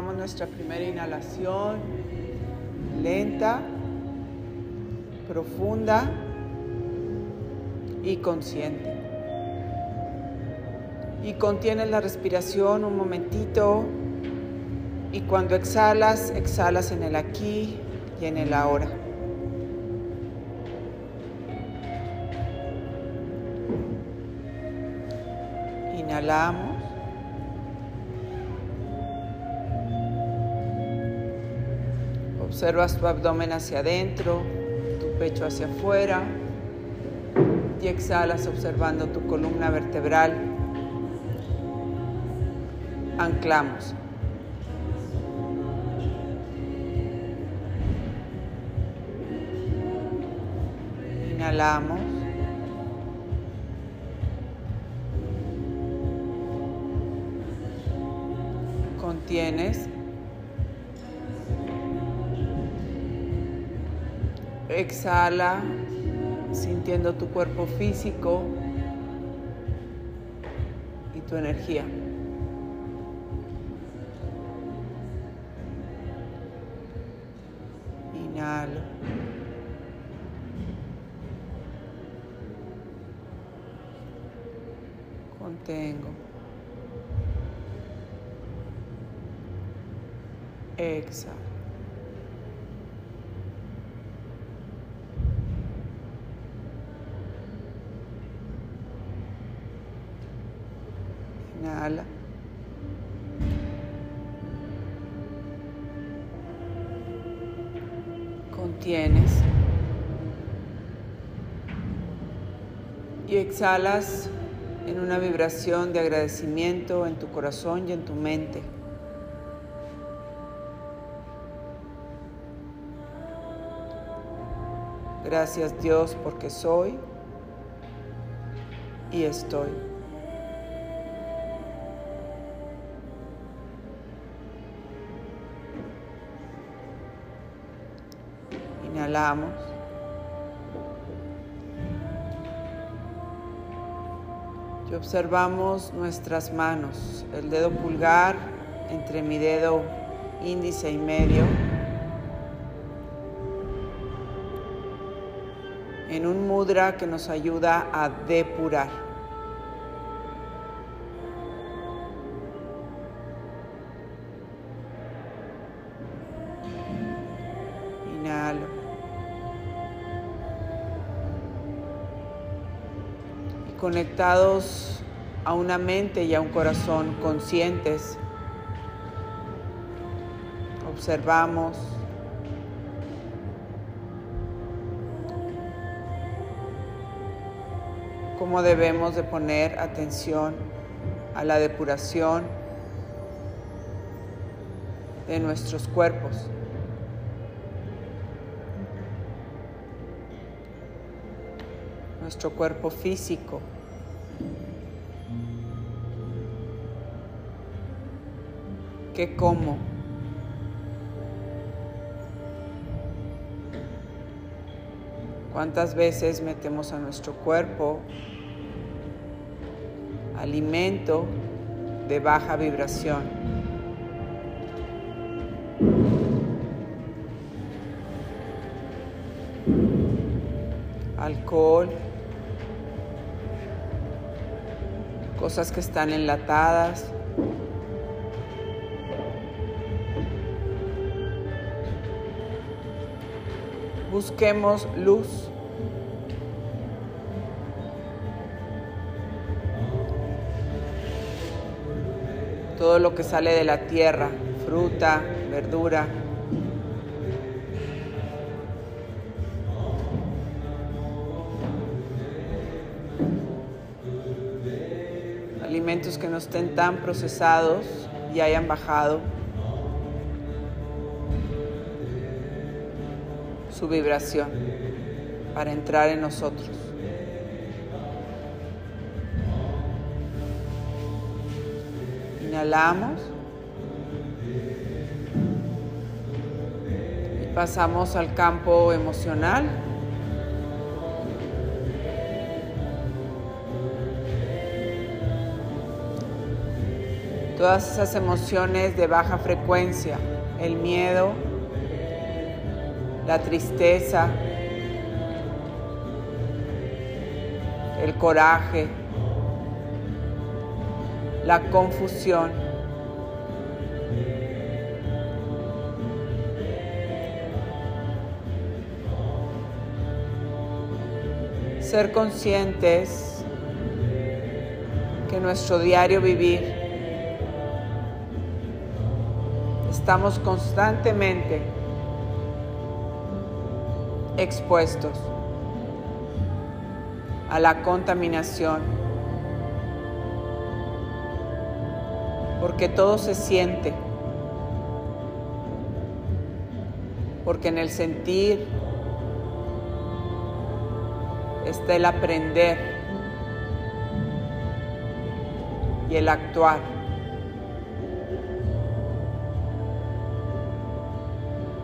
Nuestra primera inhalación, lenta, profunda y consciente. Y contienes la respiración un momentito y cuando exhalas, exhalas en el aquí y en el ahora. Inhalamos. Observas tu abdomen hacia adentro, tu pecho hacia afuera y exhalas observando tu columna vertebral. Anclamos. Inhalamos. Contienes. Exhala sintiendo tu cuerpo físico y tu energía. Inhalo. Contengo. Exhalo. Contienes. Y exhalas en una vibración de agradecimiento en tu corazón y en tu mente. Gracias Dios porque soy y estoy. Y observamos nuestras manos, el dedo pulgar entre mi dedo índice y medio. En un mudra que nos ayuda a depurar. Conectados a una mente y a un corazón conscientes, observamos cómo debemos de poner atención a la depuración de nuestros cuerpos. Nuestro cuerpo físico. ¿Qué como? ¿Cuántas veces metemos a nuestro cuerpo alimento de baja vibración? Alcohol, cosas que están enlatadas, busquemos luz. Todo lo que sale de la tierra, fruta, verdura. Alimentos que no estén tan procesados y hayan bajado. su vibración para entrar en nosotros. Inhalamos y pasamos al campo emocional. Todas esas emociones de baja frecuencia, el miedo, la tristeza, el coraje, la confusión. Ser conscientes que nuestro diario vivir estamos constantemente expuestos a la contaminación, porque todo se siente, porque en el sentir está el aprender y el actuar.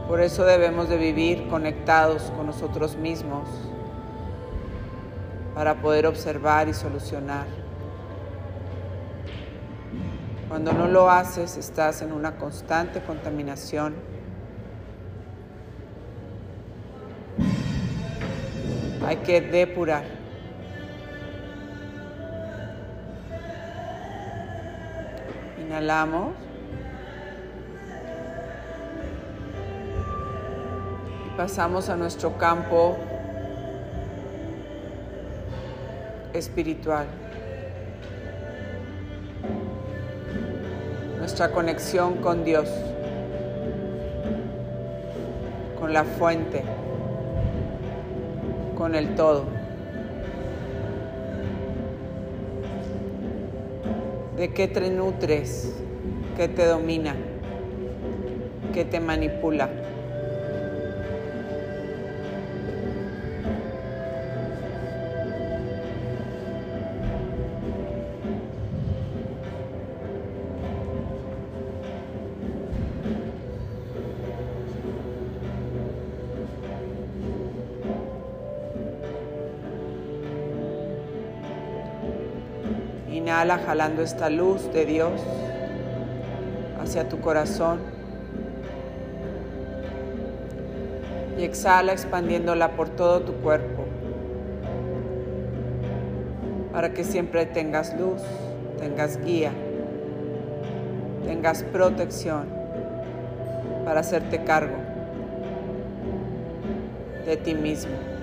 Por eso debemos de vivir conectados con nosotros mismos para poder observar y solucionar. Cuando no lo haces, estás en una constante contaminación. Hay que depurar. Inhalamos. Pasamos a nuestro campo espiritual. Nuestra conexión con Dios, con la fuente, con el todo. ¿De qué te nutres? ¿Qué te domina? ¿Qué te manipula? Inhala jalando esta luz de Dios hacia tu corazón. Y exhala expandiéndola por todo tu cuerpo. Para que siempre tengas luz, tengas guía, tengas protección para hacerte cargo de ti mismo.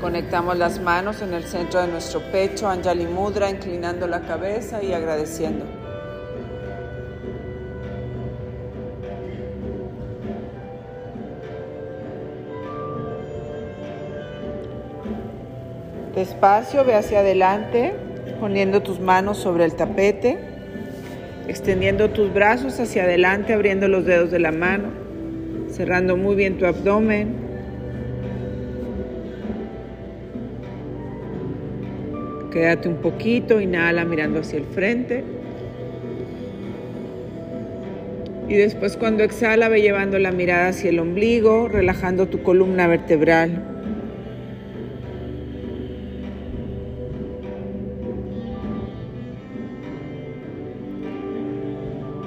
Conectamos las manos en el centro de nuestro pecho, Anjali Mudra, inclinando la cabeza y agradeciendo. Despacio, ve hacia adelante, poniendo tus manos sobre el tapete, extendiendo tus brazos hacia adelante, abriendo los dedos de la mano, cerrando muy bien tu abdomen. Quédate un poquito, inhala mirando hacia el frente. Y después cuando exhala, ve llevando la mirada hacia el ombligo, relajando tu columna vertebral.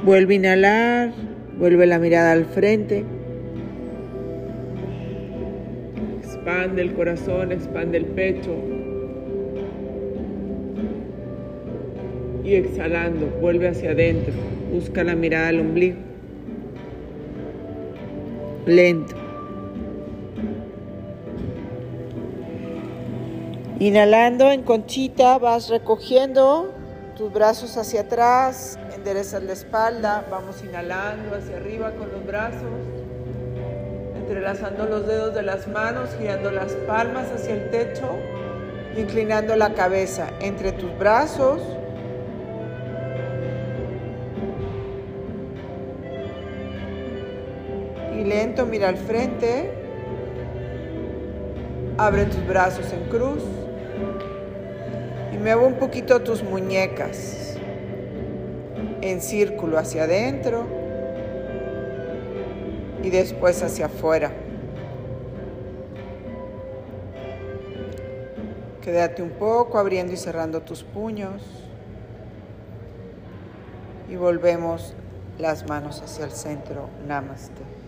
Vuelve a inhalar, vuelve la mirada al frente. Expande el corazón, expande el pecho. Y exhalando, vuelve hacia adentro. Busca la mirada al ombligo lento. Inhalando en conchita vas recogiendo tus brazos hacia atrás, enderezas la espalda, vamos inhalando hacia arriba con los brazos, entrelazando los dedos de las manos, girando las palmas hacia el techo, inclinando la cabeza entre tus brazos lento mira al frente. Abre tus brazos en cruz. Y mueve un poquito tus muñecas en círculo hacia adentro y después hacia afuera. Quédate un poco abriendo y cerrando tus puños y volvemos las manos hacia el centro. Namaste.